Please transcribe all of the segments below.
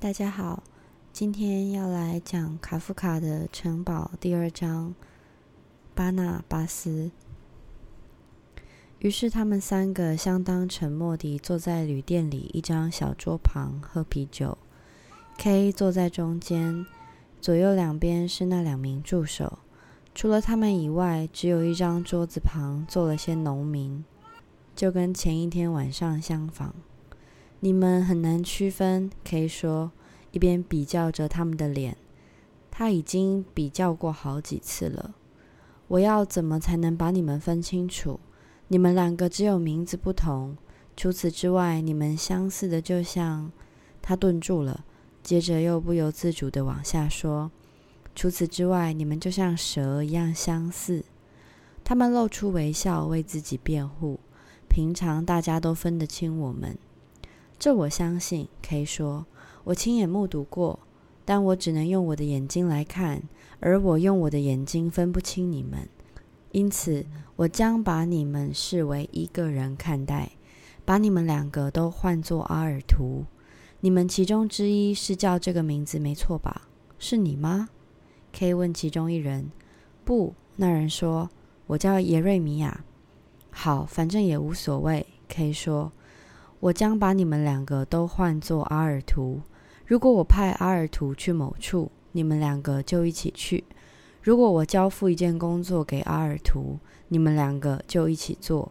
大家好，今天要来讲卡夫卡的《城堡》第二章《巴纳巴斯》。于是他们三个相当沉默地坐在旅店里一张小桌旁喝啤酒。K 坐在中间，左右两边是那两名助手。除了他们以外，只有一张桌子旁坐了些农民，就跟前一天晚上相仿。你们很难区分可以说，一边比较着他们的脸。他已经比较过好几次了。我要怎么才能把你们分清楚？你们两个只有名字不同，除此之外，你们相似的就像……他顿住了，接着又不由自主的往下说：“除此之外，你们就像蛇一样相似。”他们露出微笑，为自己辩护。平常大家都分得清我们。这我相信，可以说我亲眼目睹过，但我只能用我的眼睛来看，而我用我的眼睛分不清你们，因此我将把你们视为一个人看待，把你们两个都换作阿尔图。你们其中之一是叫这个名字没错吧？是你吗？可以问其中一人。不，那人说，我叫耶瑞米亚。好，反正也无所谓。可以说。我将把你们两个都换作阿尔图。如果我派阿尔图去某处，你们两个就一起去；如果我交付一件工作给阿尔图，你们两个就一起做。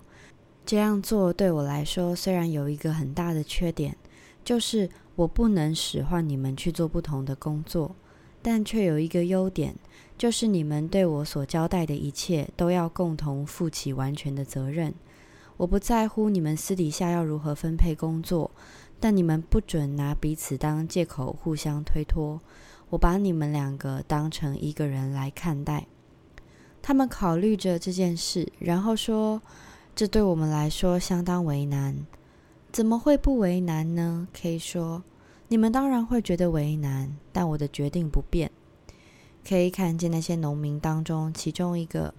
这样做对我来说虽然有一个很大的缺点，就是我不能使唤你们去做不同的工作，但却有一个优点，就是你们对我所交代的一切都要共同负起完全的责任。我不在乎你们私底下要如何分配工作，但你们不准拿彼此当借口互相推脱。我把你们两个当成一个人来看待。他们考虑着这件事，然后说：“这对我们来说相当为难。”怎么会不为难呢？K 说：“你们当然会觉得为难，但我的决定不变。”可以看见那些农民当中，其中一个。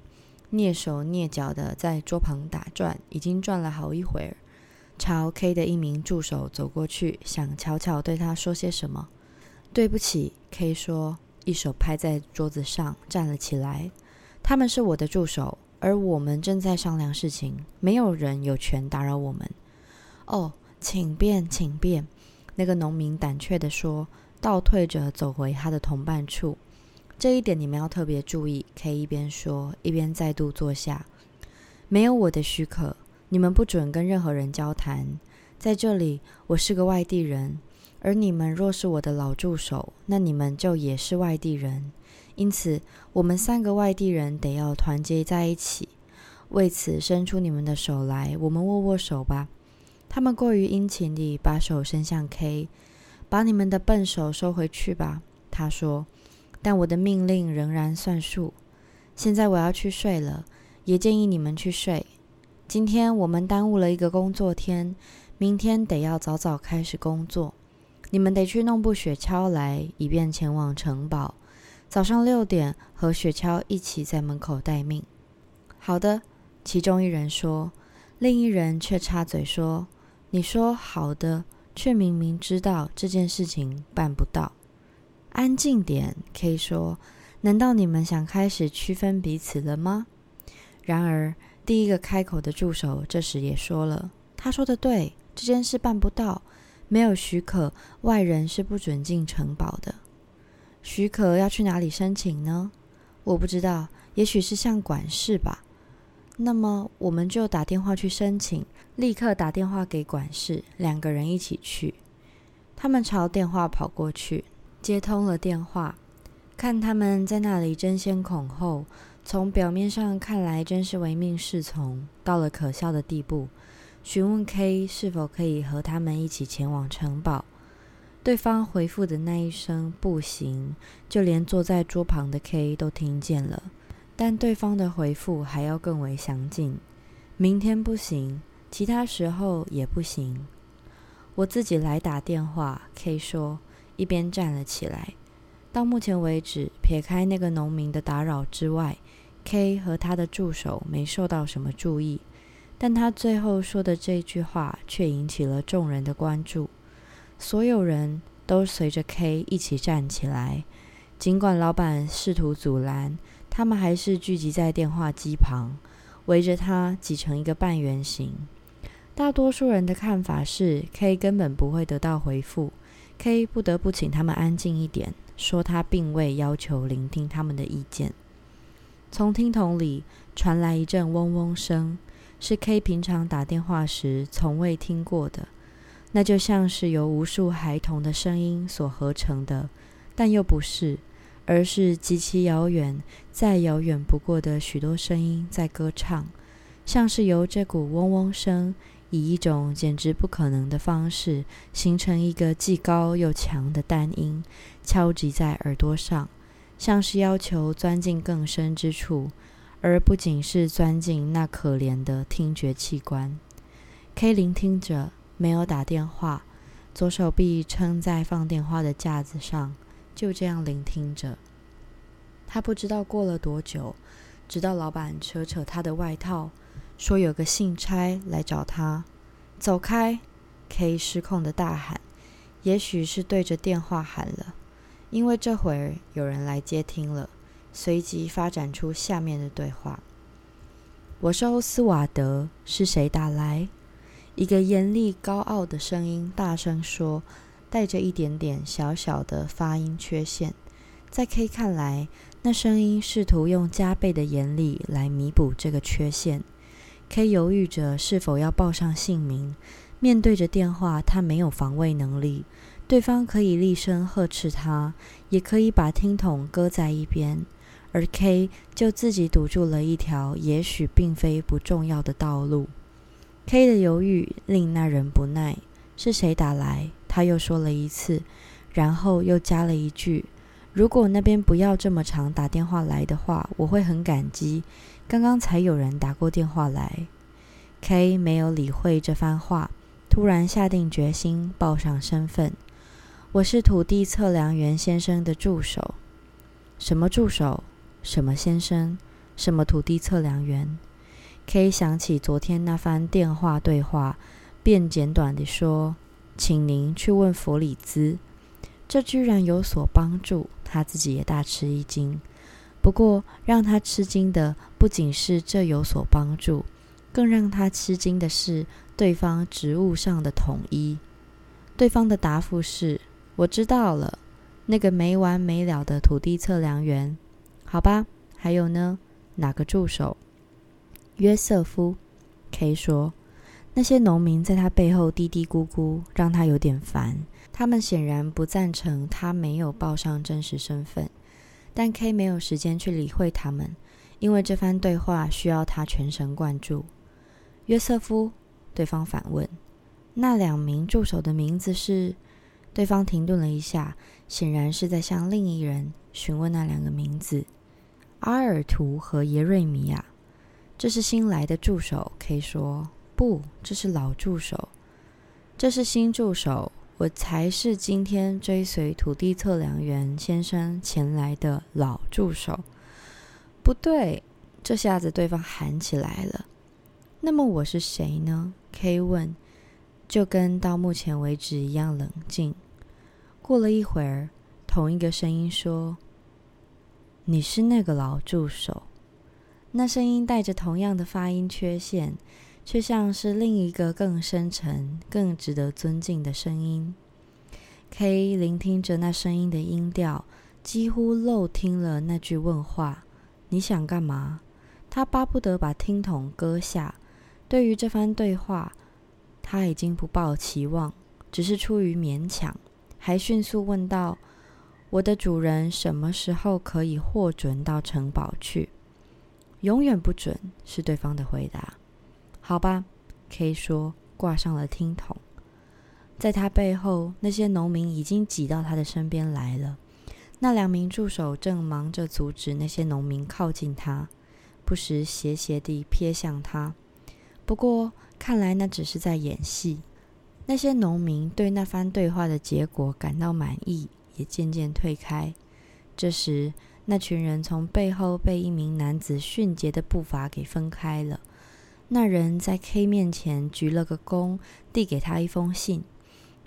蹑手蹑脚的在桌旁打转，已经转了好一会儿。朝 K 的一名助手走过去，想悄悄对他说些什么。对不起，K 说，一手拍在桌子上，站了起来。他们是我的助手，而我们正在商量事情，没有人有权打扰我们。哦，请便，请便。那个农民胆怯地说，倒退着走回他的同伴处。这一点你们要特别注意。可以一边说一边再度坐下。没有我的许可，你们不准跟任何人交谈。在这里，我是个外地人，而你们若是我的老助手，那你们就也是外地人。因此，我们三个外地人得要团结在一起。为此，伸出你们的手来，我们握握手吧。他们过于殷勤地把手伸向 K，把你们的笨手收回去吧。他说。但我的命令仍然算数。现在我要去睡了，也建议你们去睡。今天我们耽误了一个工作天，明天得要早早开始工作。你们得去弄部雪橇来，以便前往城堡。早上六点和雪橇一起在门口待命。好的，其中一人说，另一人却插嘴说：“你说好的，却明明知道这件事情办不到。”安静点可以说：“难道你们想开始区分彼此了吗？”然而，第一个开口的助手这时也说了：“他说的对，这件事办不到，没有许可，外人是不准进城堡的。许可要去哪里申请呢？我不知道，也许是向管事吧。那么，我们就打电话去申请，立刻打电话给管事，两个人一起去。他们朝电话跑过去。”接通了电话，看他们在那里争先恐后，从表面上看来真是唯命是从，到了可笑的地步。询问 K 是否可以和他们一起前往城堡，对方回复的那一声“不行”，就连坐在桌旁的 K 都听见了。但对方的回复还要更为详尽：“明天不行，其他时候也不行。”我自己来打电话，K 说。一边站了起来。到目前为止，撇开那个农民的打扰之外，K 和他的助手没受到什么注意。但他最后说的这句话却引起了众人的关注。所有人都随着 K 一起站起来。尽管老板试图阻拦，他们还是聚集在电话机旁，围着他挤成一个半圆形。大多数人的看法是，K 根本不会得到回复。K 不得不请他们安静一点，说他并未要求聆听他们的意见。从听筒里传来一阵嗡嗡声，是 K 平常打电话时从未听过的。那就像是由无数孩童的声音所合成的，但又不是，而是极其遥远、再遥远不过的许多声音在歌唱，像是由这股嗡嗡声。以一种简直不可能的方式，形成一个既高又强的单音，敲击在耳朵上，像是要求钻进更深之处，而不仅是钻进那可怜的听觉器官。K 聆听着，没有打电话，左手臂撑在放电话的架子上，就这样聆听着。他不知道过了多久，直到老板扯扯他的外套。说有个信差来找他，走开！K 失控的大喊，也许是对着电话喊了，因为这会儿有人来接听了。随即发展出下面的对话：“我是欧斯瓦德，是谁打来？”一个严厉高傲的声音大声说，带着一点点小小的发音缺陷。在 K 看来，那声音试图用加倍的严厉来弥补这个缺陷。K 犹豫着是否要报上姓名。面对着电话，他没有防卫能力。对方可以厉声呵斥他，也可以把听筒搁在一边，而 K 就自己堵住了一条也许并非不重要的道路。K 的犹豫令那人不耐。是谁打来？他又说了一次，然后又加了一句：“如果那边不要这么长打电话来的话，我会很感激。”刚刚才有人打过电话来，K 没有理会这番话，突然下定决心报上身份：“我是土地测量员先生的助手。”“什么助手？什么先生？什么土地测量员？”K 想起昨天那番电话对话，便简短地说：“请您去问弗里兹。”这居然有所帮助，他自己也大吃一惊。不过，让他吃惊的不仅是这有所帮助，更让他吃惊的是对方职务上的统一。对方的答复是：“我知道了，那个没完没了的土地测量员。”好吧，还有呢？哪个助手？约瑟夫。K 说：“那些农民在他背后嘀嘀咕咕，让他有点烦。他们显然不赞成他没有报上真实身份。”但 K 没有时间去理会他们，因为这番对话需要他全神贯注。约瑟夫，对方反问：“那两名助手的名字是？”对方停顿了一下，显然是在向另一人询问那两个名字：阿尔图和耶瑞米亚。这是新来的助手，K 说：“不，这是老助手。这是新助手。”我才是今天追随土地测量员先生前来的老助手。不对，这下子对方喊起来了。那么我是谁呢？K 问，就跟到目前为止一样冷静。过了一会儿，同一个声音说：“你是那个老助手。”那声音带着同样的发音缺陷。却像是另一个更深沉、更值得尊敬的声音。K 聆听着那声音的音调，几乎漏听了那句问话：“你想干嘛？”他巴不得把听筒割下。对于这番对话，他已经不抱期望，只是出于勉强，还迅速问道：“我的主人什么时候可以获准到城堡去？”“永远不准。”是对方的回答。好吧，K 说，挂上了听筒。在他背后，那些农民已经挤到他的身边来了。那两名助手正忙着阻止那些农民靠近他，不时斜斜地瞥向他。不过，看来那只是在演戏。那些农民对那番对话的结果感到满意，也渐渐退开。这时，那群人从背后被一名男子迅捷的步伐给分开了。那人在 K 面前鞠了个躬，递给他一封信。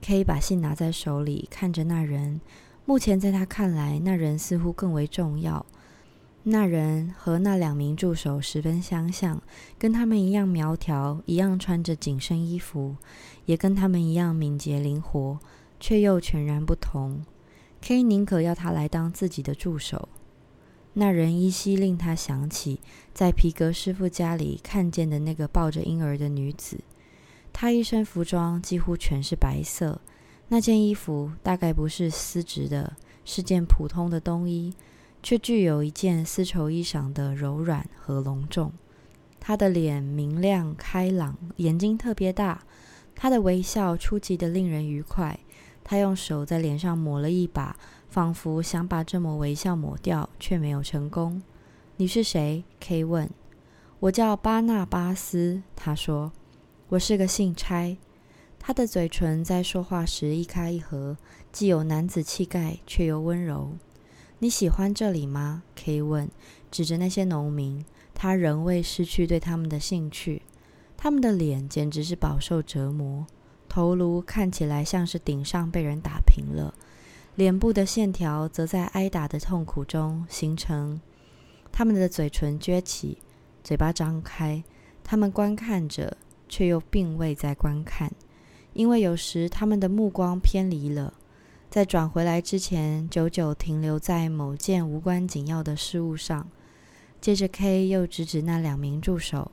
K 把信拿在手里，看着那人。目前在他看来，那人似乎更为重要。那人和那两名助手十分相像，跟他们一样苗条，一样穿着紧身衣服，也跟他们一样敏捷灵活，却又全然不同。K 宁可要他来当自己的助手。那人依稀令他想起在皮革师傅家里看见的那个抱着婴儿的女子。她一身服装几乎全是白色，那件衣服大概不是丝质的，是件普通的冬衣。却具有一件丝绸衣裳的柔软和隆重。他的脸明亮开朗，眼睛特别大。他的微笑出奇的令人愉快。他用手在脸上抹了一把，仿佛想把这抹微笑抹掉，却没有成功。你是谁？K 问。我叫巴纳巴斯。他说。我是个信差。他的嘴唇在说话时一开一合，既有男子气概，却又温柔。你喜欢这里吗？K 问，指着那些农民。他仍未失去对他们的兴趣。他们的脸简直是饱受折磨，头颅看起来像是顶上被人打平了，脸部的线条则在挨打的痛苦中形成。他们的嘴唇撅起，嘴巴张开。他们观看着，却又并未在观看，因为有时他们的目光偏离了。在转回来之前，久久停留在某件无关紧要的事物上。接着，K 又指指那两名助手，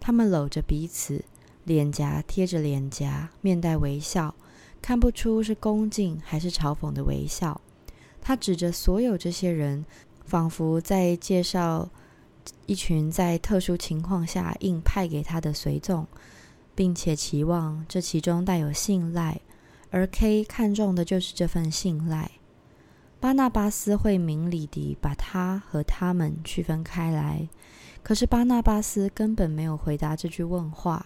他们搂着彼此，脸颊贴着脸颊，面带微笑，看不出是恭敬还是嘲讽的微笑。他指着所有这些人，仿佛在介绍一群在特殊情况下硬派给他的随从，并且期望这其中带有信赖。而 K 看重的就是这份信赖。巴纳巴斯会明理地把他和他们区分开来，可是巴纳巴斯根本没有回答这句问话。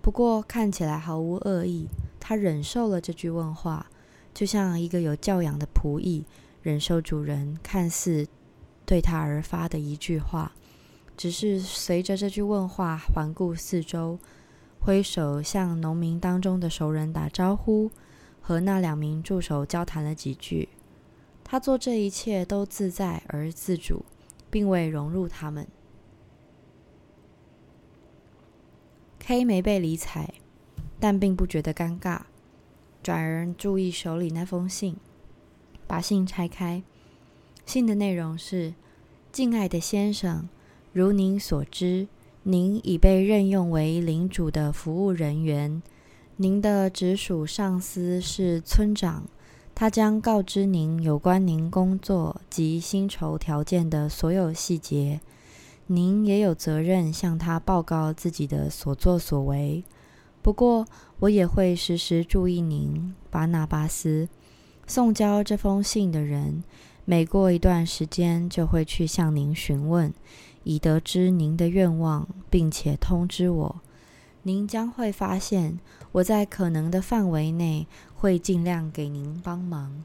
不过看起来毫无恶意，他忍受了这句问话，就像一个有教养的仆役忍受主人看似对他而发的一句话，只是随着这句问话环顾四周。挥手向农民当中的熟人打招呼，和那两名助手交谈了几句。他做这一切都自在而自主，并未融入他们。K 没被理睬，但并不觉得尴尬，转而注意手里那封信，把信拆开。信的内容是：“敬爱的先生，如您所知。”您已被任用为领主的服务人员，您的直属上司是村长，他将告知您有关您工作及薪酬条件的所有细节。您也有责任向他报告自己的所作所为。不过，我也会时时注意您，巴纳巴斯。送交这封信的人，每过一段时间就会去向您询问。已得知您的愿望，并且通知我，您将会发现我在可能的范围内会尽量给您帮忙。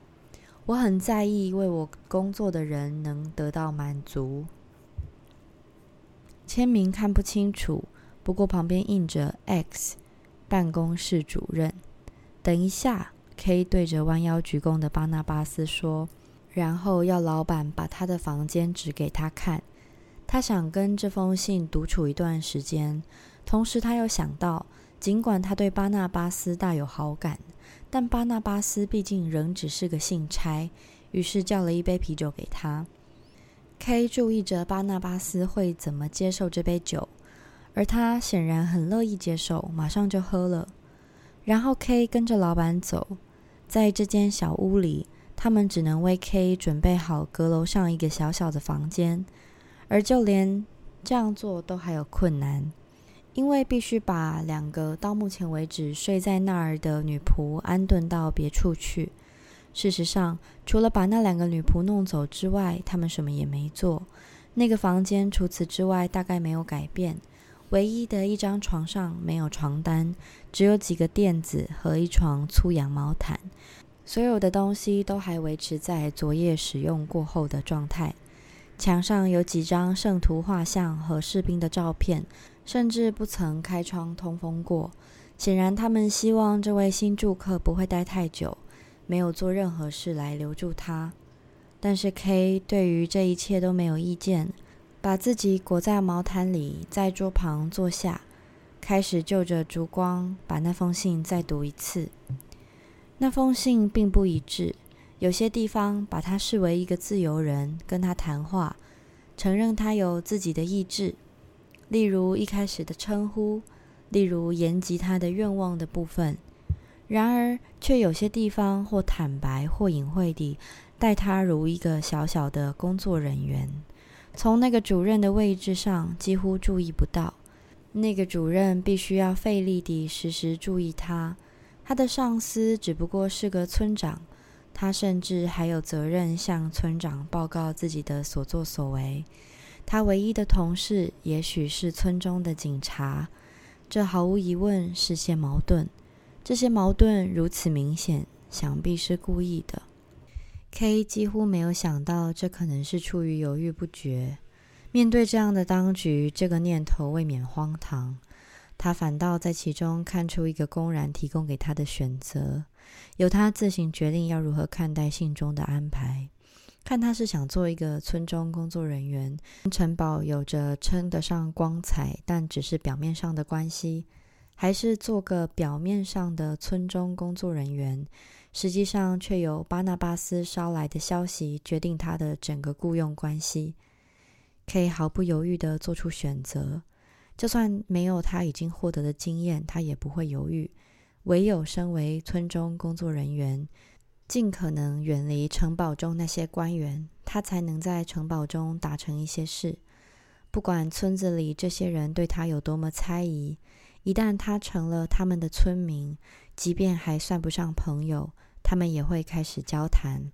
我很在意为我工作的人能得到满足。签名看不清楚，不过旁边印着 X 办公室主任。等一下，K 对着弯腰鞠躬的巴纳巴斯说，然后要老板把他的房间指给他看。他想跟这封信独处一段时间，同时他又想到，尽管他对巴纳巴斯大有好感，但巴纳巴斯毕竟仍只是个信差，于是叫了一杯啤酒给他。K 注意着巴纳巴斯会怎么接受这杯酒，而他显然很乐意接受，马上就喝了。然后 K 跟着老板走，在这间小屋里，他们只能为 K 准备好阁楼上一个小小的房间。而就连这样做都还有困难，因为必须把两个到目前为止睡在那儿的女仆安顿到别处去。事实上，除了把那两个女仆弄走之外，他们什么也没做。那个房间除此之外大概没有改变，唯一的一张床上没有床单，只有几个垫子和一床粗羊毛毯。所有的东西都还维持在昨夜使用过后的状态。墙上有几张圣徒画像和士兵的照片，甚至不曾开窗通风过。显然，他们希望这位新住客不会待太久，没有做任何事来留住他。但是 K 对于这一切都没有意见，把自己裹在毛毯里，在桌旁坐下，开始就着烛光把那封信再读一次。那封信并不一致，有些地方把他视为一个自由人，跟他谈话，承认他有自己的意志，例如一开始的称呼，例如言及他的愿望的部分。然而，却有些地方或坦白或隐晦地。待他如一个小小的工作人员，从那个主任的位置上几乎注意不到。那个主任必须要费力地时时注意他。他的上司只不过是个村长，他甚至还有责任向村长报告自己的所作所为。他唯一的同事也许是村中的警察，这毫无疑问是些矛盾。这些矛盾如此明显，想必是故意的。K 几乎没有想到，这可能是出于犹豫不决。面对这样的当局，这个念头未免荒唐。他反倒在其中看出一个公然提供给他的选择，由他自行决定要如何看待信中的安排。看他是想做一个村中工作人员，城堡有着称得上光彩，但只是表面上的关系，还是做个表面上的村中工作人员。实际上，却由巴纳巴斯捎来的消息决定他的整个雇佣关系。K 毫不犹豫地做出选择，就算没有他已经获得的经验，他也不会犹豫。唯有身为村中工作人员，尽可能远离城堡中那些官员，他才能在城堡中达成一些事。不管村子里这些人对他有多么猜疑，一旦他成了他们的村民，即便还算不上朋友。他们也会开始交谈，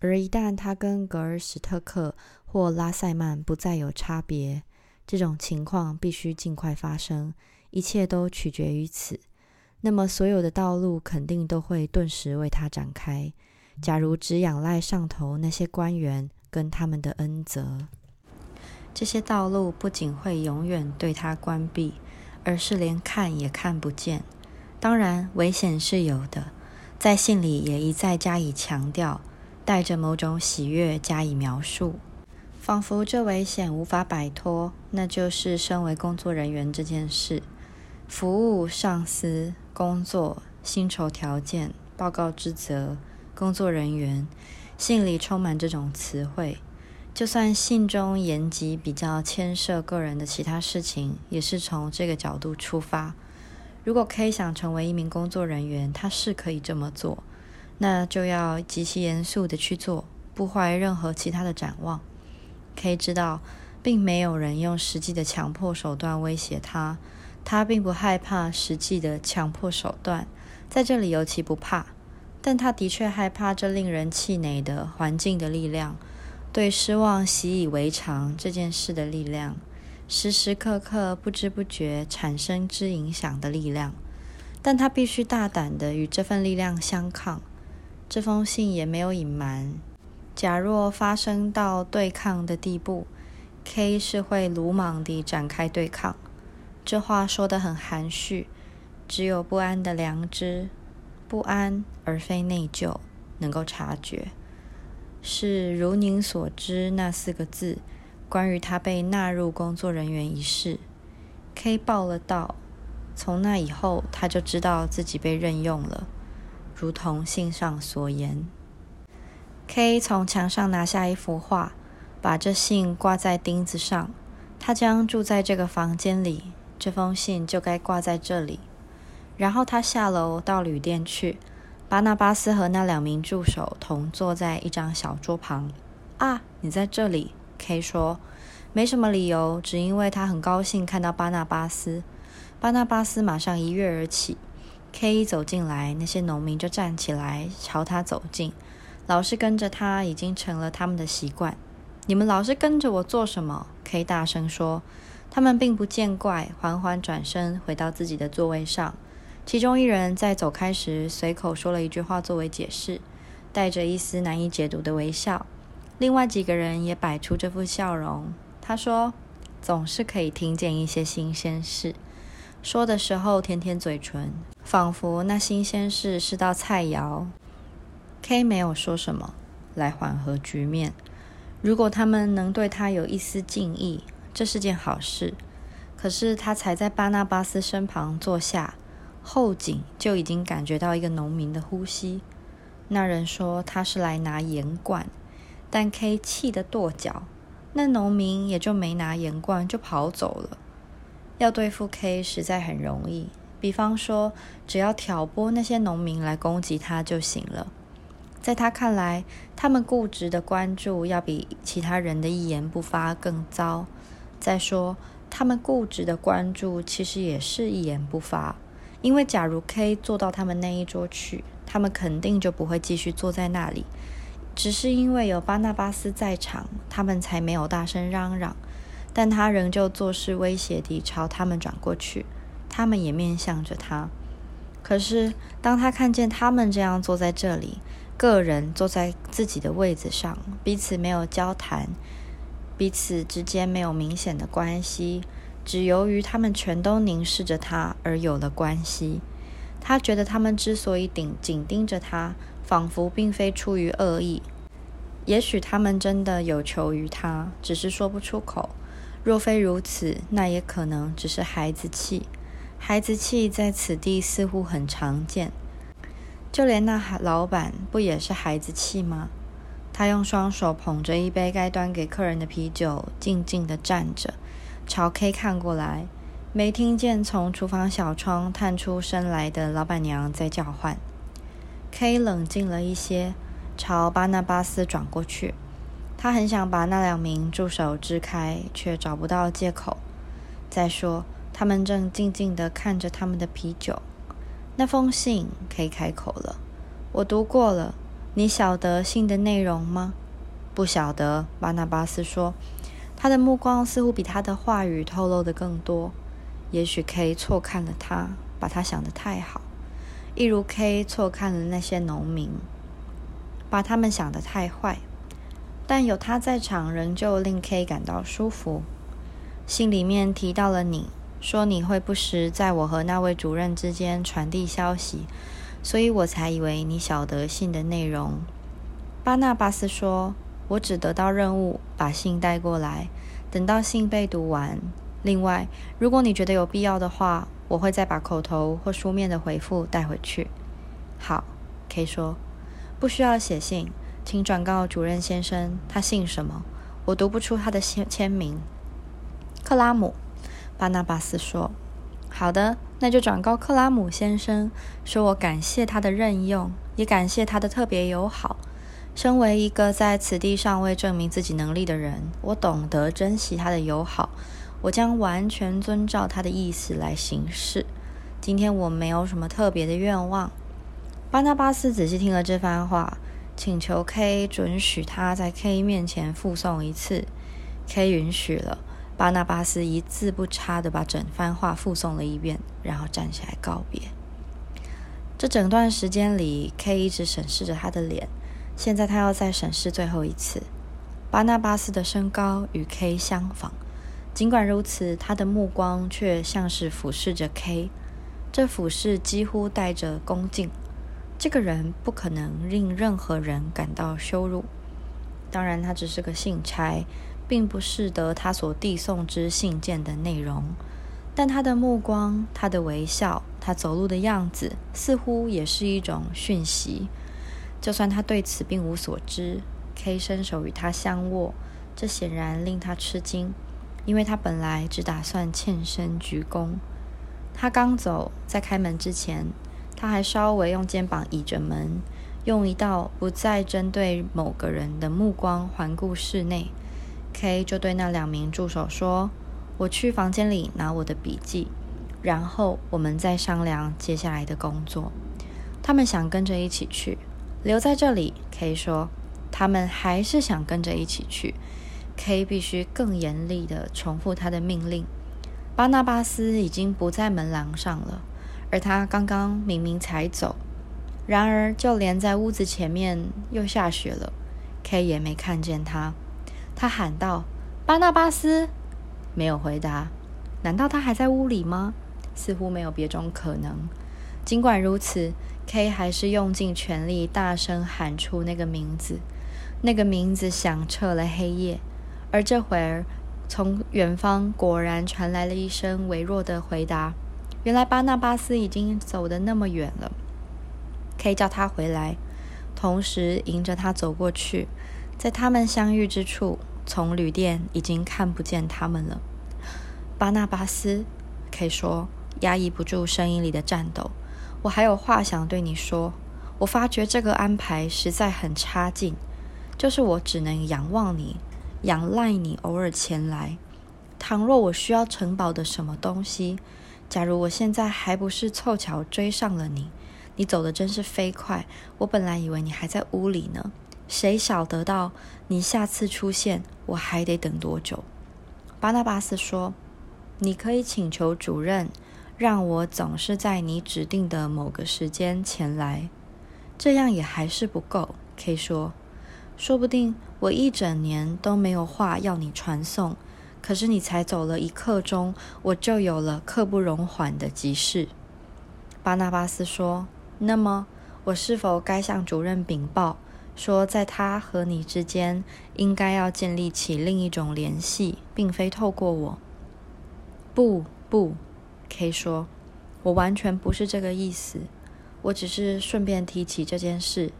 而一旦他跟格尔史特克或拉塞曼不再有差别，这种情况必须尽快发生。一切都取决于此。那么，所有的道路肯定都会顿时为他展开。假如只仰赖上头那些官员跟他们的恩泽，这些道路不仅会永远对他关闭，而是连看也看不见。当然，危险是有的。在信里也一再加以强调，带着某种喜悦加以描述，仿佛这危险无法摆脱，那就是身为工作人员这件事：服务、上司、工作、薪酬条件、报告职责、工作人员。信里充满这种词汇，就算信中言及比较牵涉个人的其他事情，也是从这个角度出发。如果 K 想成为一名工作人员，他是可以这么做，那就要极其严肃的去做，不怀任何其他的展望。K 知道，并没有人用实际的强迫手段威胁他，他并不害怕实际的强迫手段，在这里尤其不怕。但他的确害怕这令人气馁的环境的力量，对失望习以为常这件事的力量。时时刻刻不知不觉产生之影响的力量，但他必须大胆的与这份力量相抗。这封信也没有隐瞒，假若发生到对抗的地步，K 是会鲁莽地展开对抗。这话说得很含蓄，只有不安的良知，不安而非内疚，能够察觉。是如您所知那四个字。关于他被纳入工作人员一事，K 报了道。从那以后，他就知道自己被任用了，如同信上所言。K 从墙上拿下一幅画，把这信挂在钉子上。他将住在这个房间里，这封信就该挂在这里。然后他下楼到旅店去。巴纳巴斯和那两名助手同坐在一张小桌旁。啊，你在这里。K 说：“没什么理由，只因为他很高兴看到巴纳巴斯。”巴纳巴斯马上一跃而起。K 一走进来，那些农民就站起来朝他走近，老是跟着他已经成了他们的习惯。你们老是跟着我做什么？K 大声说。他们并不见怪，缓缓转身回到自己的座位上。其中一人在走开时随口说了一句话作为解释，带着一丝难以解读的微笑。另外几个人也摆出这副笑容。他说：“总是可以听见一些新鲜事。”说的时候舔舔嘴唇，仿佛那新鲜事是道菜肴。K 没有说什么，来缓和局面。如果他们能对他有一丝敬意，这是件好事。可是他才在巴纳巴斯身旁坐下，后颈就已经感觉到一个农民的呼吸。那人说他是来拿盐罐，但 K 气得跺脚，那农民也就没拿盐罐就跑走了。要对付 K 实在很容易，比方说，只要挑拨那些农民来攻击他就行了。在他看来，他们固执的关注要比其他人的一言不发更糟。再说，他们固执的关注其实也是一言不发，因为假如 K 坐到他们那一桌去，他们肯定就不会继续坐在那里。只是因为有巴纳巴斯在场，他们才没有大声嚷嚷。但他仍旧作势威胁地朝他们转过去，他们也面向着他。可是，当他看见他们这样坐在这里，个人坐在自己的位子上，彼此没有交谈，彼此之间没有明显的关系，只由于他们全都凝视着他而有了关系。他觉得他们之所以紧紧盯着他，仿佛并非出于恶意，也许他们真的有求于他，只是说不出口。若非如此，那也可能只是孩子气。孩子气在此地似乎很常见，就连那老板不也是孩子气吗？他用双手捧着一杯该端给客人的啤酒，静静地站着，朝 K 看过来，没听见从厨房小窗探出身来的老板娘在叫唤。K 冷静了一些，朝巴纳巴斯转过去。他很想把那两名助手支开，却找不到借口。再说，他们正静静地看着他们的啤酒。那封信可以开口了。我读过了。你晓得信的内容吗？不晓得。巴纳巴斯说。他的目光似乎比他的话语透露的更多。也许 K 错看了他，把他想得太好，一如 K 错看了那些农民，把他们想得太坏。但有他在场，仍旧令 K 感到舒服。信里面提到了你，说你会不时在我和那位主任之间传递消息，所以我才以为你晓得信的内容。巴纳巴斯说：“我只得到任务，把信带过来，等到信被读完。另外，如果你觉得有必要的话，我会再把口头或书面的回复带回去。”好，K 说：“不需要写信。”请转告主任先生，他姓什么？我读不出他的签签名。克拉姆，巴纳巴斯说：“好的，那就转告克拉姆先生，说我感谢他的任用，也感谢他的特别友好。身为一个在此地尚未证明自己能力的人，我懂得珍惜他的友好。我将完全遵照他的意思来行事。今天我没有什么特别的愿望。”巴纳巴斯仔细听了这番话。请求 K 准许他在 K 面前附送一次，K 允许了。巴纳巴斯一字不差的把整番话附送了一遍，然后站起来告别。这整段时间里，K 一直审视着他的脸，现在他要再审视最后一次。巴纳巴斯的身高与 K 相仿，尽管如此，他的目光却像是俯视着 K，这俯视几乎带着恭敬。这个人不可能令任何人感到羞辱。当然，他只是个信差，并不是得他所递送之信件的内容。但他的目光、他的微笑、他走路的样子，似乎也是一种讯息。就算他对此并无所知，K 伸手与他相握，这显然令他吃惊，因为他本来只打算欠身鞠躬。他刚走，在开门之前。他还稍微用肩膀倚着门，用一道不再针对某个人的目光环顾室内。K 就对那两名助手说：“我去房间里拿我的笔记，然后我们再商量接下来的工作。”他们想跟着一起去，留在这里。K 说：“他们还是想跟着一起去。”K 必须更严厉地重复他的命令。巴纳巴斯已经不在门廊上了。而他刚刚明明才走，然而就连在屋子前面又下雪了，K 也没看见他。他喊道：“巴纳巴斯！”没有回答。难道他还在屋里吗似乎没有别种可能。尽管如此，K 还是用尽全力大声喊出那个名字。那个名字响彻了黑夜，而这会儿，从远方果然传来了一声微弱的回答。原来巴纳巴斯已经走得那么远了。K 叫他回来，同时迎着他走过去。在他们相遇之处，从旅店已经看不见他们了。巴纳巴斯可以说，压抑不住声音里的颤抖。我还有话想对你说。我发觉这个安排实在很差劲，就是我只能仰望你，仰赖你偶尔前来。倘若我需要城堡的什么东西，假如我现在还不是凑巧追上了你，你走的真是飞快。我本来以为你还在屋里呢，谁晓得到你下次出现，我还得等多久？巴纳巴斯说：“你可以请求主任。”让我总是在你指定的某个时间前来，这样也还是不够。K 说：“说不定我一整年都没有话要你传送，可是你才走了一刻钟，我就有了刻不容缓的急事。”巴纳巴斯说：“那么，我是否该向主任禀报，说在他和你之间应该要建立起另一种联系，并非透过我？”不，不。K 说：“我完全不是这个意思，我只是顺便提起这件事。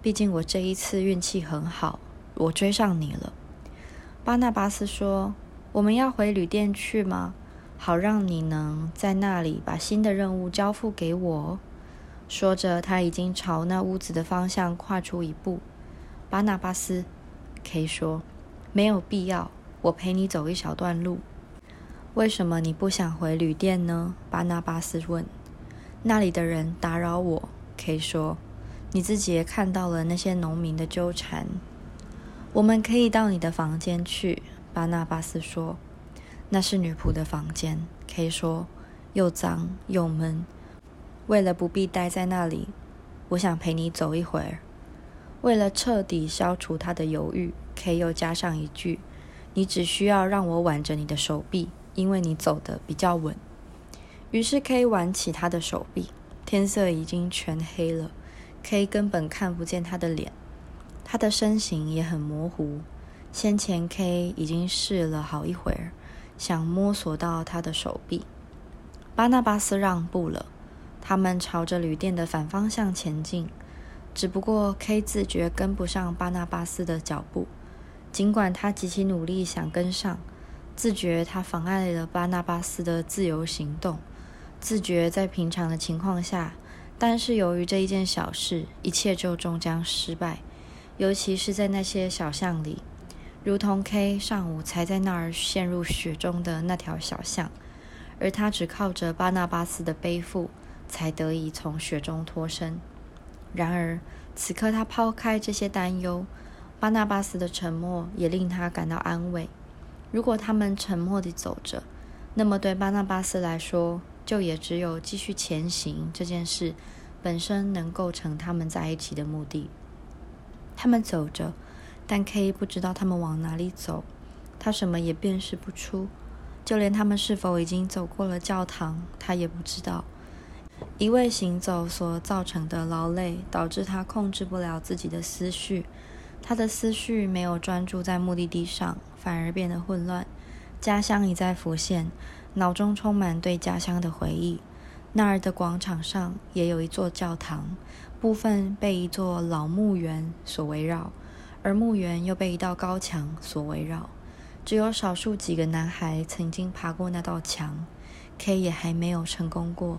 毕竟我这一次运气很好，我追上你了。”巴纳巴斯说：“我们要回旅店去吗？好让你能在那里把新的任务交付给我。”说着，他已经朝那屋子的方向跨出一步。巴纳巴斯，K 说：“没有必要，我陪你走一小段路。”为什么你不想回旅店呢？巴纳巴斯问。那里的人打扰我。K 说。你自己也看到了那些农民的纠缠。我们可以到你的房间去。巴纳巴斯说。那是女仆的房间。K 说。又脏又闷。为了不必待在那里，我想陪你走一会儿。为了彻底消除他的犹豫，K 又加上一句：“你只需要让我挽着你的手臂。”因为你走的比较稳，于是 K 挽起他的手臂。天色已经全黑了，K 根本看不见他的脸，他的身形也很模糊。先前 K 已经试了好一会儿，想摸索到他的手臂。巴纳巴斯让步了，他们朝着旅店的反方向前进。只不过 K 自觉跟不上巴纳巴斯的脚步，尽管他极其努力想跟上。自觉他妨碍了巴纳巴斯的自由行动，自觉在平常的情况下，但是由于这一件小事，一切就终将失败。尤其是在那些小巷里，如同 K 上午才在那儿陷入雪中的那条小巷，而他只靠着巴纳巴斯的背负，才得以从雪中脱身。然而此刻他抛开这些担忧，巴纳巴斯的沉默也令他感到安慰。如果他们沉默地走着，那么对巴纳巴斯来说，就也只有继续前行这件事本身能构成他们在一起的目的。他们走着，但 K 不知道他们往哪里走，他什么也辨识不出，就连他们是否已经走过了教堂，他也不知道。一味行走所造成的劳累，导致他控制不了自己的思绪。他的思绪没有专注在目的地上，反而变得混乱。家乡一再浮现，脑中充满对家乡的回忆。那儿的广场上也有一座教堂，部分被一座老墓园所围绕，而墓园又被一道高墙所围绕。只有少数几个男孩曾经爬过那道墙，K 也还没有成功过。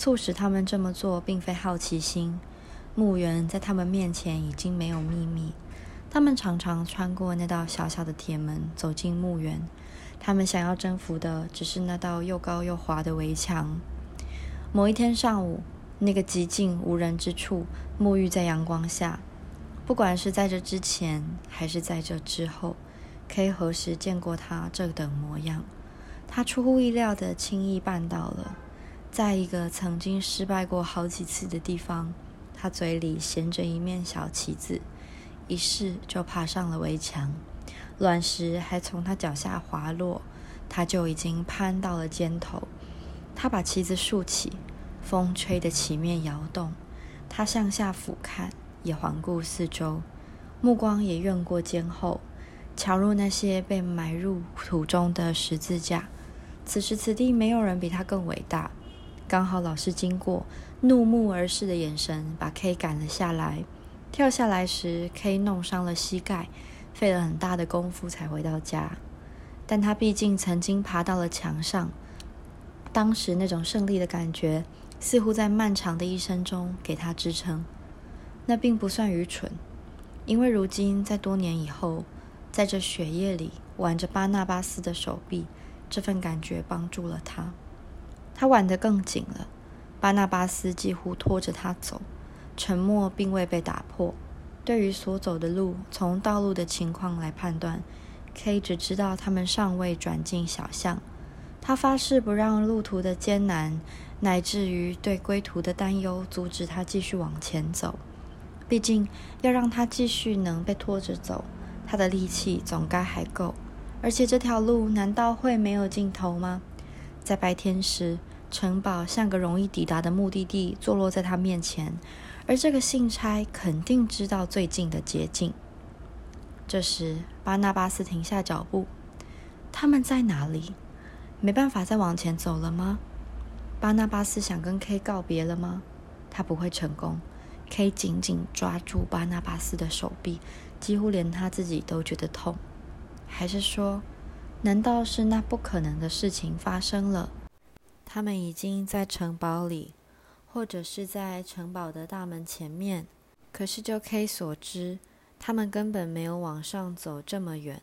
促使他们这么做，并非好奇心。墓园在他们面前已经没有秘密。他们常常穿过那道小小的铁门，走进墓园。他们想要征服的只是那道又高又滑的围墙。某一天上午，那个寂静无人之处，沐浴在阳光下。不管是在这之前，还是在这之后，K 何时见过他这等模样？他出乎意料的轻易办到了，在一个曾经失败过好几次的地方，他嘴里衔着一面小旗子。一试就爬上了围墙，卵石还从他脚下滑落，他就已经攀到了肩头。他把旗子竖起，风吹得旗面摇动。他向下俯瞰，也环顾四周，目光也越过肩后，瞧入那些被埋入土中的十字架。此时此地，没有人比他更伟大。刚好老师经过，怒目而视的眼神把 K 赶了下来。跳下来时，K 弄伤了膝盖，费了很大的功夫才回到家。但他毕竟曾经爬到了墙上，当时那种胜利的感觉，似乎在漫长的一生中给他支撑。那并不算愚蠢，因为如今在多年以后，在这血液里挽着巴纳巴斯的手臂，这份感觉帮助了他。他挽得更紧了，巴纳巴斯几乎拖着他走。沉默并未被打破。对于所走的路，从道路的情况来判断，K 只知道他们尚未转进小巷。他发誓不让路途的艰难，乃至于对归途的担忧，阻止他继续往前走。毕竟，要让他继续能被拖着走，他的力气总该还够。而且，这条路难道会没有尽头吗？在白天时，城堡像个容易抵达的目的地，坐落在他面前。而这个信差肯定知道最近的捷径。这时，巴纳巴斯停下脚步。他们在哪里？没办法再往前走了吗？巴纳巴斯想跟 K 告别了吗？他不会成功。K 紧紧抓住巴纳巴斯的手臂，几乎连他自己都觉得痛。还是说，难道是那不可能的事情发生了？他们已经在城堡里。或者是在城堡的大门前面，可是就 K 所知，他们根本没有往上走这么远。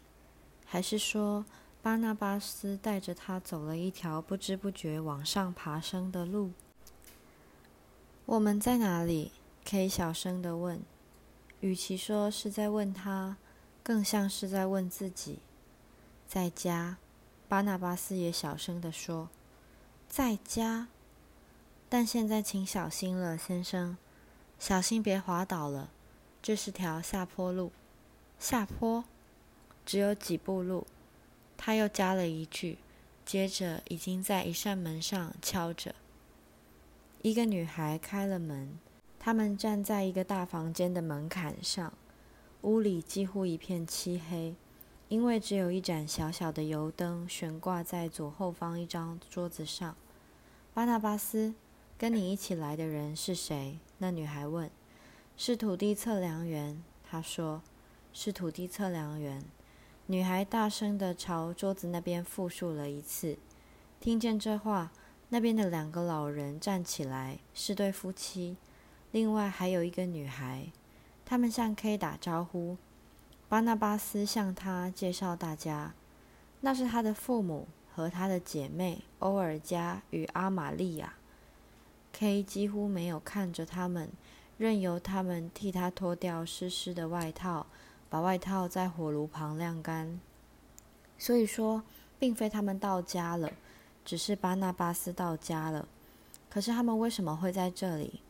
还是说，巴纳巴斯带着他走了一条不知不觉往上爬升的路？我们在哪里？K 小声的问。与其说是在问他，更像是在问自己。在家，巴纳巴斯也小声的说：“在家。”但现在请小心了，先生，小心别滑倒了。这是条下坡路，下坡，只有几步路。他又加了一句，接着已经在一扇门上敲着。一个女孩开了门，他们站在一个大房间的门槛上，屋里几乎一片漆黑，因为只有一盏小小的油灯悬挂在左后方一张桌子上。巴纳巴斯。跟你一起来的人是谁？那女孩问。是土地测量员，他说。是土地测量员。女孩大声地朝桌子那边复述了一次。听见这话，那边的两个老人站起来，是对夫妻。另外还有一个女孩。他们向 K 打招呼。巴纳巴斯向他介绍大家。那是他的父母和他的姐妹欧尔加与阿玛利亚。K 几乎没有看着他们，任由他们替他脱掉湿湿的外套，把外套在火炉旁晾干。所以说，并非他们到家了，只是巴纳巴斯到家了。可是他们为什么会在这里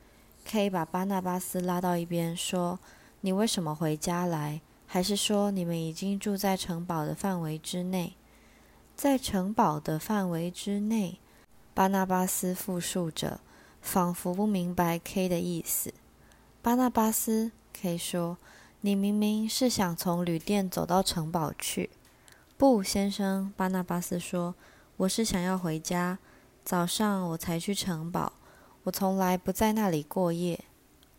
？K 把巴纳巴斯拉到一边，说：“你为什么回家来？还是说你们已经住在城堡的范围之内？”在城堡的范围之内，巴纳巴斯复述着。仿佛不明白 K 的意思。巴纳巴斯 K 说：“你明明是想从旅店走到城堡去。”不，先生，巴纳巴斯说：“我是想要回家。早上我才去城堡，我从来不在那里过夜。”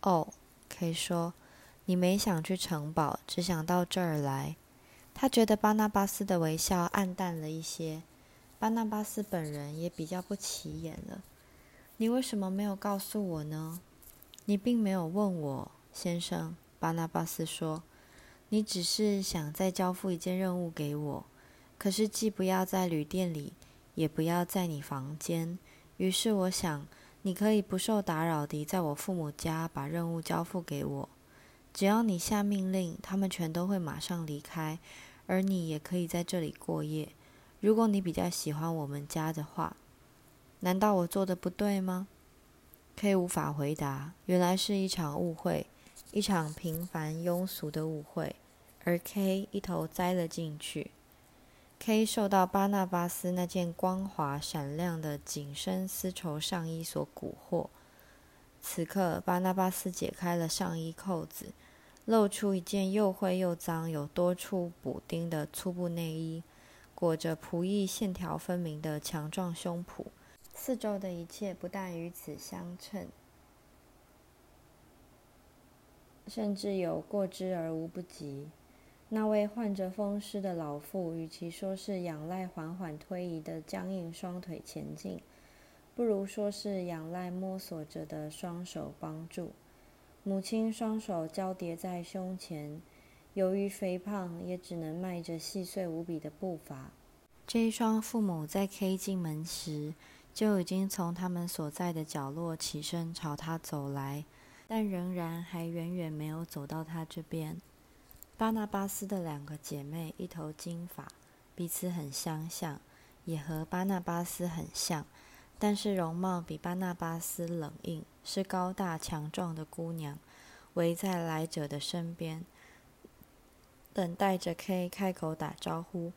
哦，K 说：“你没想去城堡，只想到这儿来。”他觉得巴纳巴斯的微笑暗淡了一些，巴纳巴斯本人也比较不起眼了。你为什么没有告诉我呢？你并没有问我，先生。巴纳巴斯说：“你只是想再交付一件任务给我，可是既不要在旅店里，也不要在你房间。于是我想，你可以不受打扰地在我父母家把任务交付给我。只要你下命令，他们全都会马上离开，而你也可以在这里过夜。如果你比较喜欢我们家的话。”难道我做的不对吗？K 无法回答。原来是一场误会，一场平凡庸俗的误会，而 K 一头栽了进去。K 受到巴纳巴斯那件光滑闪亮的紧身丝绸上衣所蛊惑。此刻，巴纳巴斯解开了上衣扣子，露出一件又灰又脏、有多处补丁的粗布内衣，裹着仆役线条分明的强壮胸脯。四周的一切不但与此相称，甚至有过之而无不及。那位患着风湿的老妇，与其说是仰赖缓缓推移的僵硬双腿前进，不如说是仰赖摸索着的双手帮助。母亲双手交叠在胸前，由于肥胖，也只能迈着细碎无比的步伐。这一双父母在 K 进门时，就已经从他们所在的角落起身朝他走来，但仍然还远远没有走到他这边。巴纳巴斯的两个姐妹，一头金发，彼此很相像，也和巴纳巴斯很像，但是容貌比巴纳巴斯冷硬，是高大强壮的姑娘，围在来者的身边，等待着 K 开口打招呼，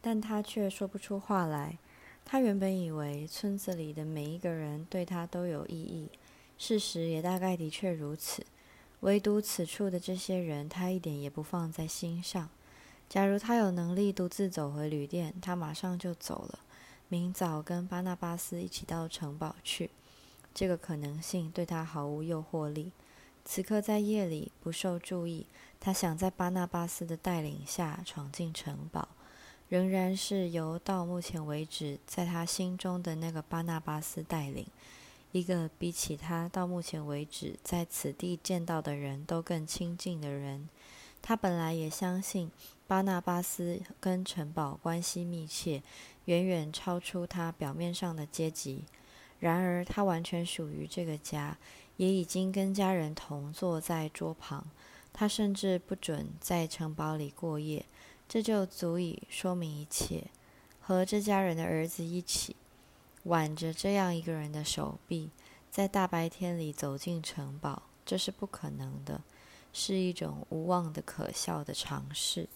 但他却说不出话来。他原本以为村子里的每一个人对他都有意义，事实也大概的确如此。唯独此处的这些人，他一点也不放在心上。假如他有能力独自走回旅店，他马上就走了，明早跟巴纳巴斯一起到城堡去。这个可能性对他毫无诱惑力。此刻在夜里不受注意，他想在巴纳巴斯的带领下闯进城堡，仍然是由到目前为止在他心中的那个巴纳巴斯带领。一个比起他到目前为止在此地见到的人都更亲近的人，他本来也相信巴纳巴斯跟城堡关系密切，远远超出他表面上的阶级。然而，他完全属于这个家，也已经跟家人同坐在桌旁。他甚至不准在城堡里过夜，这就足以说明一切。和这家人的儿子一起。挽着这样一个人的手臂，在大白天里走进城堡，这是不可能的，是一种无望的可笑的尝试。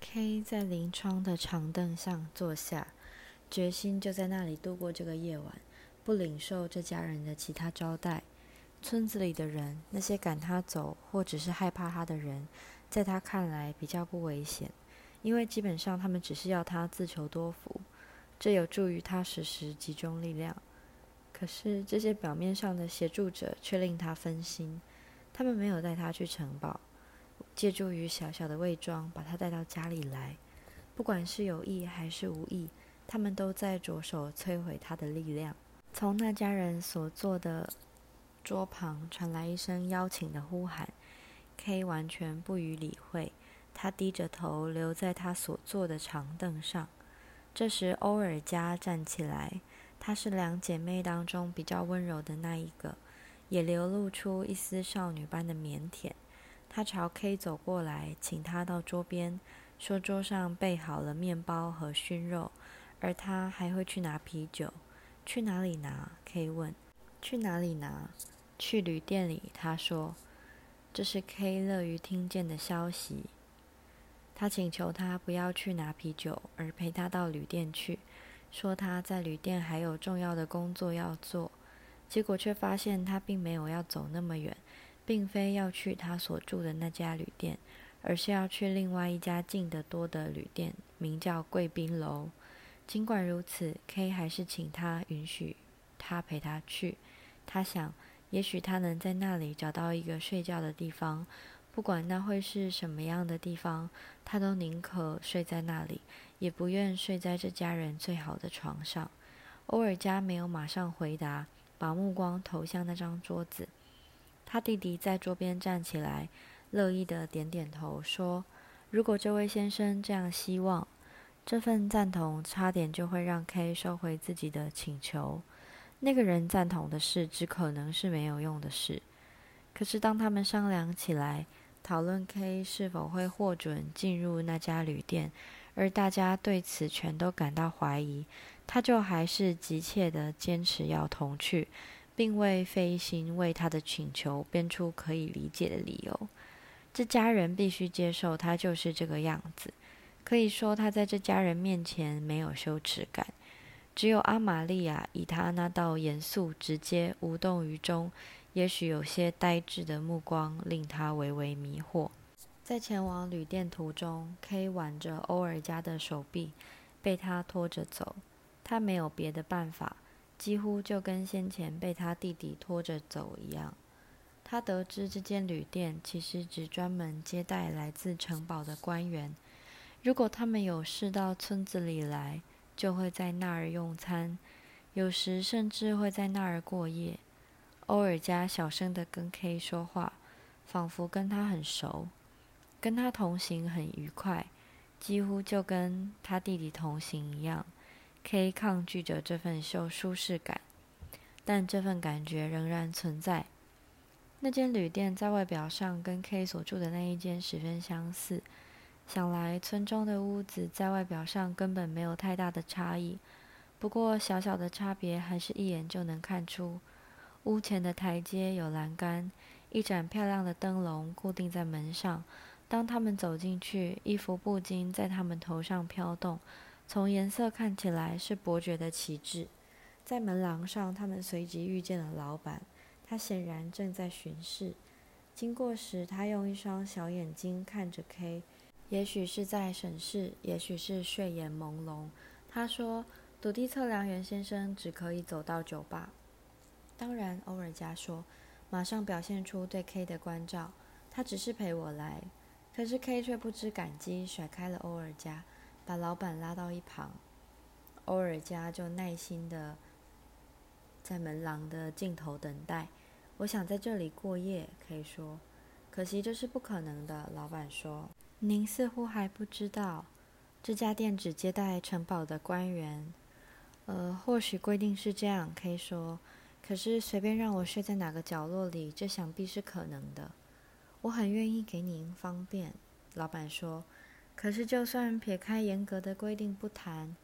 K 在临窗的长凳上坐下，决心就在那里度过这个夜晚，不领受这家人的其他招待。村子里的人，那些赶他走或只是害怕他的人，在他看来比较不危险，因为基本上他们只是要他自求多福。这有助于他实时集中力量，可是这些表面上的协助者却令他分心。他们没有带他去城堡，借助于小小的伪装把他带到家里来。不管是有意还是无意，他们都在着手摧毁他的力量。从那家人所坐的桌旁传来一声邀请的呼喊，K 完全不予理会。他低着头留在他所坐的长凳上。这时，欧尔加站起来，她是两姐妹当中比较温柔的那一个，也流露出一丝少女般的腼腆。他朝 K 走过来，请他到桌边，说桌上备好了面包和熏肉，而他还会去拿啤酒。去哪里拿？K 问。去哪里拿？去旅店里。他说。这是 K 乐于听见的消息。他请求他不要去拿啤酒，而陪他到旅店去，说他在旅店还有重要的工作要做。结果却发现他并没有要走那么远，并非要去他所住的那家旅店，而是要去另外一家近得多的旅店，名叫贵宾楼。尽管如此，K 还是请他允许他陪他去。他想，也许他能在那里找到一个睡觉的地方。不管那会是什么样的地方，他都宁可睡在那里，也不愿睡在这家人最好的床上。欧尔加没有马上回答，把目光投向那张桌子。他弟弟在桌边站起来，乐意的点点头，说：“如果这位先生这样希望，这份赞同差点就会让 K 收回自己的请求。那个人赞同的事，只可能是没有用的事。可是当他们商量起来，讨论 K 是否会获准进入那家旅店，而大家对此全都感到怀疑，他就还是急切地坚持要同去，并为费心为他的请求编出可以理解的理由。这家人必须接受他就是这个样子。可以说他在这家人面前没有羞耻感。只有阿玛利亚以他那道严肃、直接、无动于衷，也许有些呆滞的目光，令他微微迷惑。在前往旅店途中，K 挽着欧尔加的手臂，被他拖着走。他没有别的办法，几乎就跟先前被他弟弟拖着走一样。他得知这间旅店其实只专门接待来自城堡的官员，如果他们有事到村子里来，就会在那儿用餐，有时甚至会在那儿过夜。欧尔加小声的跟 K 说话，仿佛跟他很熟。跟他同行很愉快，几乎就跟他弟弟同行一样。K 抗拒着这份秀舒适感，但这份感觉仍然存在。那间旅店在外表上跟 K 所住的那一间十分相似，想来村中的屋子在外表上根本没有太大的差异。不过小小的差别还是一眼就能看出。屋前的台阶有栏杆，一盏漂亮的灯笼固定在门上。当他们走进去，一幅布巾在他们头上飘动，从颜色看起来是伯爵的旗帜。在门廊上，他们随即遇见了老板，他显然正在巡视。经过时，他用一双小眼睛看着 K，也许是在审视，也许是睡眼朦胧。他说：“土地测量员先生只可以走到酒吧。”当然，欧尔加说，马上表现出对 K 的关照。他只是陪我来。可是 K 却不知感激，甩开了欧尔加，把老板拉到一旁。欧尔加就耐心的在门廊的尽头等待。我想在这里过夜，可以说，可惜这是不可能的。老板说：“您似乎还不知道，这家店只接待城堡的官员。呃，或许规定是这样，可以说，可是随便让我睡在哪个角落里，这想必是可能的。”我很愿意给您方便，老板说。可是，就算撇开严格的规定不谈，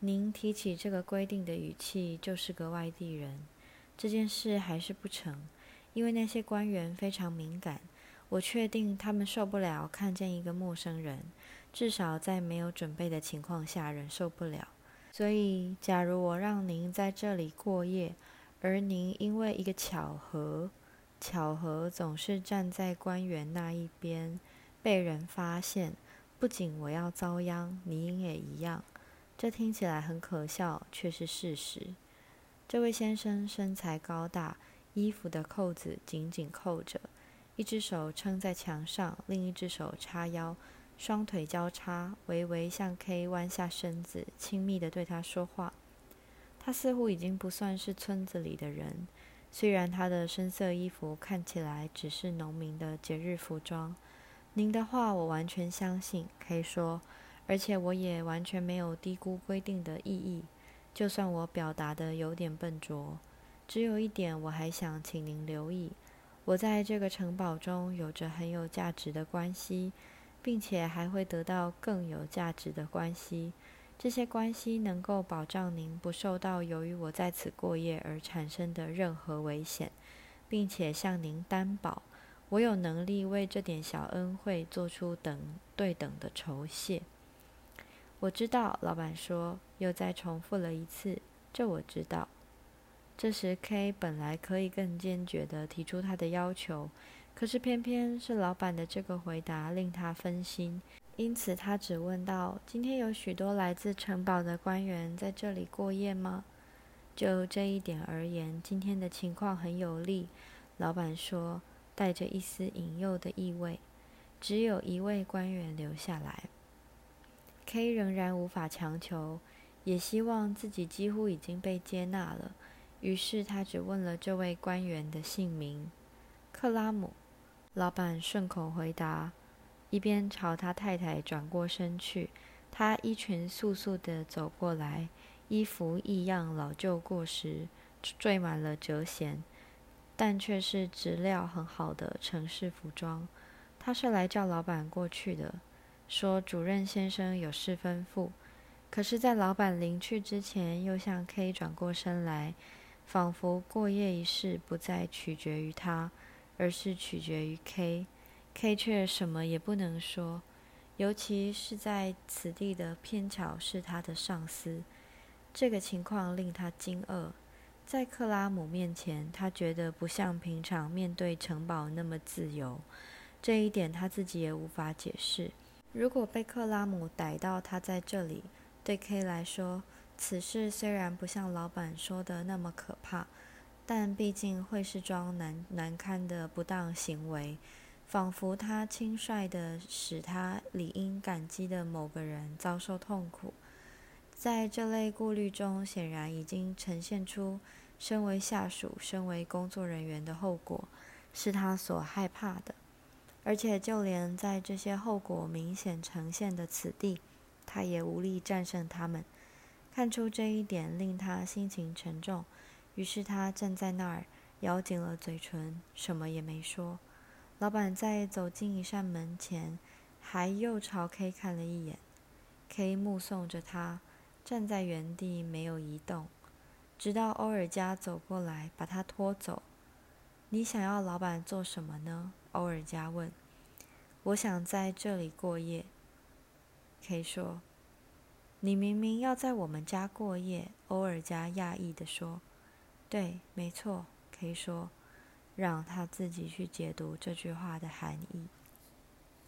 您提起这个规定的语气就是个外地人，这件事还是不成。因为那些官员非常敏感，我确定他们受不了看见一个陌生人，至少在没有准备的情况下忍受不了。所以，假如我让您在这里过夜，而您因为一个巧合，巧合总是站在官员那一边，被人发现。不仅我要遭殃，您也一样。这听起来很可笑，却是事实。这位先生身材高大，衣服的扣子紧紧扣着，一只手撑在墙上，另一只手叉腰，双腿交叉，微微向 K 弯下身子，亲密地对他说话。他似乎已经不算是村子里的人。虽然他的深色衣服看起来只是农民的节日服装，您的话我完全相信，可以说，而且我也完全没有低估规定的意义。就算我表达的有点笨拙，只有一点我还想请您留意：我在这个城堡中有着很有价值的关系，并且还会得到更有价值的关系。这些关系能够保障您不受到由于我在此过夜而产生的任何危险，并且向您担保，我有能力为这点小恩惠做出等对等的酬谢。我知道，老板说，又再重复了一次，这我知道。这时，K 本来可以更坚决地提出他的要求，可是偏偏是老板的这个回答令他分心。因此，他只问道：“今天有许多来自城堡的官员在这里过夜吗？”就这一点而言，今天的情况很有利。老板说，带着一丝引诱的意味。只有一位官员留下来。K 仍然无法强求，也希望自己几乎已经被接纳了。于是他只问了这位官员的姓名：克拉姆。老板顺口回答。一边朝他太太转过身去，他衣裙簌簌地走过来，衣服异样老旧过时，缀满了折痕，但却是质料很好的城市服装。他是来叫老板过去的，说主任先生有事吩咐。可是，在老板临去之前，又向 K 转过身来，仿佛过夜一事不再取决于他，而是取决于 K。K 却什么也不能说，尤其是在此地的偏巧是他的上司。这个情况令他惊愕。在克拉姆面前，他觉得不像平常面对城堡那么自由。这一点他自己也无法解释。如果被克拉姆逮到他在这里，对 K 来说，此事虽然不像老板说的那么可怕，但毕竟会是桩难难堪的不当行为，仿佛他轻率的使他理应感激的某个人遭受痛苦。在这类顾虑中，显然已经呈现出身为下属、身为工作人员的后果，是他所害怕的。而且，就连在这些后果明显呈现的此地，他也无力战胜他们。看出这一点，令他心情沉重。于是，他站在那儿，咬紧了嘴唇，什么也没说。老板在走进一扇门前，还又朝 K 看了一眼。K 目送着他。站在原地没有移动，直到欧尔加走过来把他拖走。你想要老板做什么呢？欧尔加问。我想在这里过夜。K 说。你明明要在我们家过夜。欧尔加讶异地说。对，没错。K 说。让他自己去解读这句话的含义。